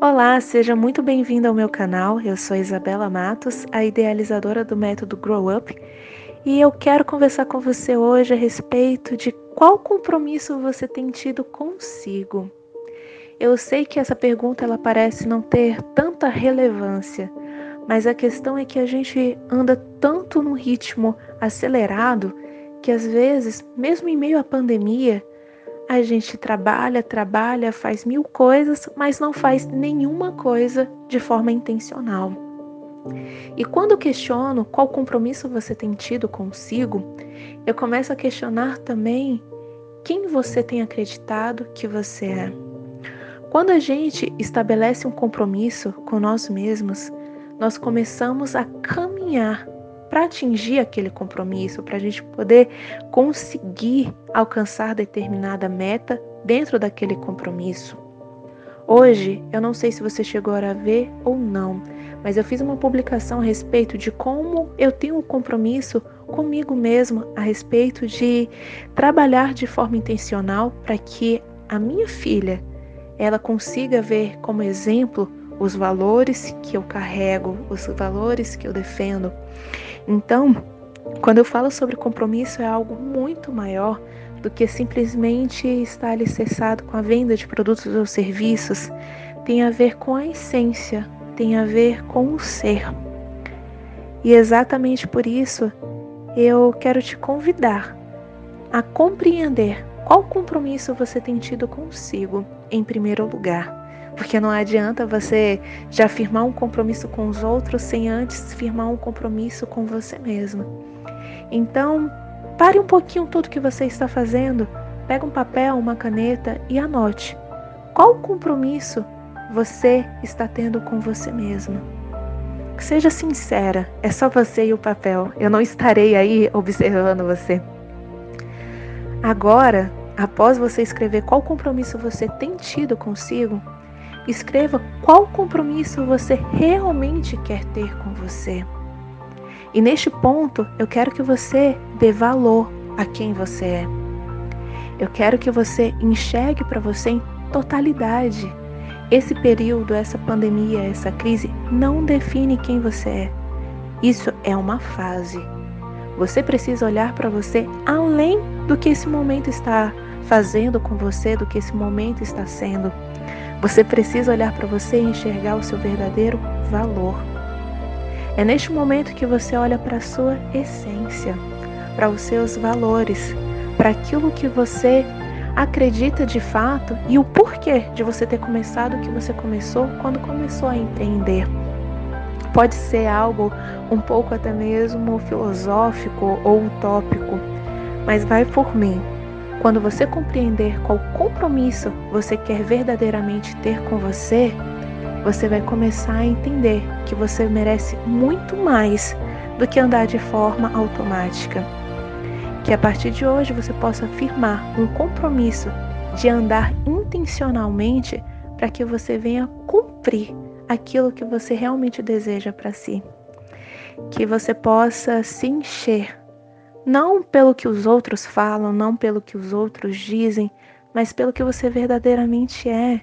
Olá, seja muito bem-vindo ao meu canal. Eu sou Isabela Matos, a idealizadora do método Grow Up, e eu quero conversar com você hoje a respeito de qual compromisso você tem tido consigo. Eu sei que essa pergunta ela parece não ter tanta relevância, mas a questão é que a gente anda tanto num ritmo acelerado que às vezes, mesmo em meio à pandemia, a gente trabalha, trabalha, faz mil coisas, mas não faz nenhuma coisa de forma intencional. E quando questiono qual compromisso você tem tido consigo, eu começo a questionar também quem você tem acreditado que você é. Quando a gente estabelece um compromisso com nós mesmos, nós começamos a caminhar para atingir aquele compromisso, para a gente poder conseguir alcançar determinada meta dentro daquele compromisso. Hoje, eu não sei se você chegou a ver ou não, mas eu fiz uma publicação a respeito de como eu tenho um compromisso comigo mesmo a respeito de trabalhar de forma intencional para que a minha filha ela consiga ver como exemplo os valores que eu carrego, os valores que eu defendo. Então, quando eu falo sobre compromisso, é algo muito maior do que simplesmente estar alicerçado com a venda de produtos ou serviços. Tem a ver com a essência, tem a ver com o ser. E exatamente por isso, eu quero te convidar a compreender qual compromisso você tem tido consigo em primeiro lugar. Porque não adianta você já firmar um compromisso com os outros sem antes firmar um compromisso com você mesmo. Então, pare um pouquinho tudo que você está fazendo, pega um papel, uma caneta e anote. Qual compromisso você está tendo com você mesmo? Seja sincera, é só você e o papel. Eu não estarei aí observando você. Agora, após você escrever qual compromisso você tem tido consigo, Escreva qual compromisso você realmente quer ter com você. E neste ponto, eu quero que você dê valor a quem você é. Eu quero que você enxergue para você em totalidade. Esse período, essa pandemia, essa crise não define quem você é. Isso é uma fase. Você precisa olhar para você além do que esse momento está fazendo com você, do que esse momento está sendo. Você precisa olhar para você e enxergar o seu verdadeiro valor. É neste momento que você olha para a sua essência, para os seus valores, para aquilo que você acredita de fato e o porquê de você ter começado o que você começou quando começou a empreender. Pode ser algo um pouco até mesmo filosófico ou utópico, mas vai por mim. Quando você compreender qual compromisso você quer verdadeiramente ter com você, você vai começar a entender que você merece muito mais do que andar de forma automática. Que a partir de hoje você possa firmar um compromisso de andar intencionalmente para que você venha cumprir aquilo que você realmente deseja para si. Que você possa se encher não pelo que os outros falam, não pelo que os outros dizem, mas pelo que você verdadeiramente é.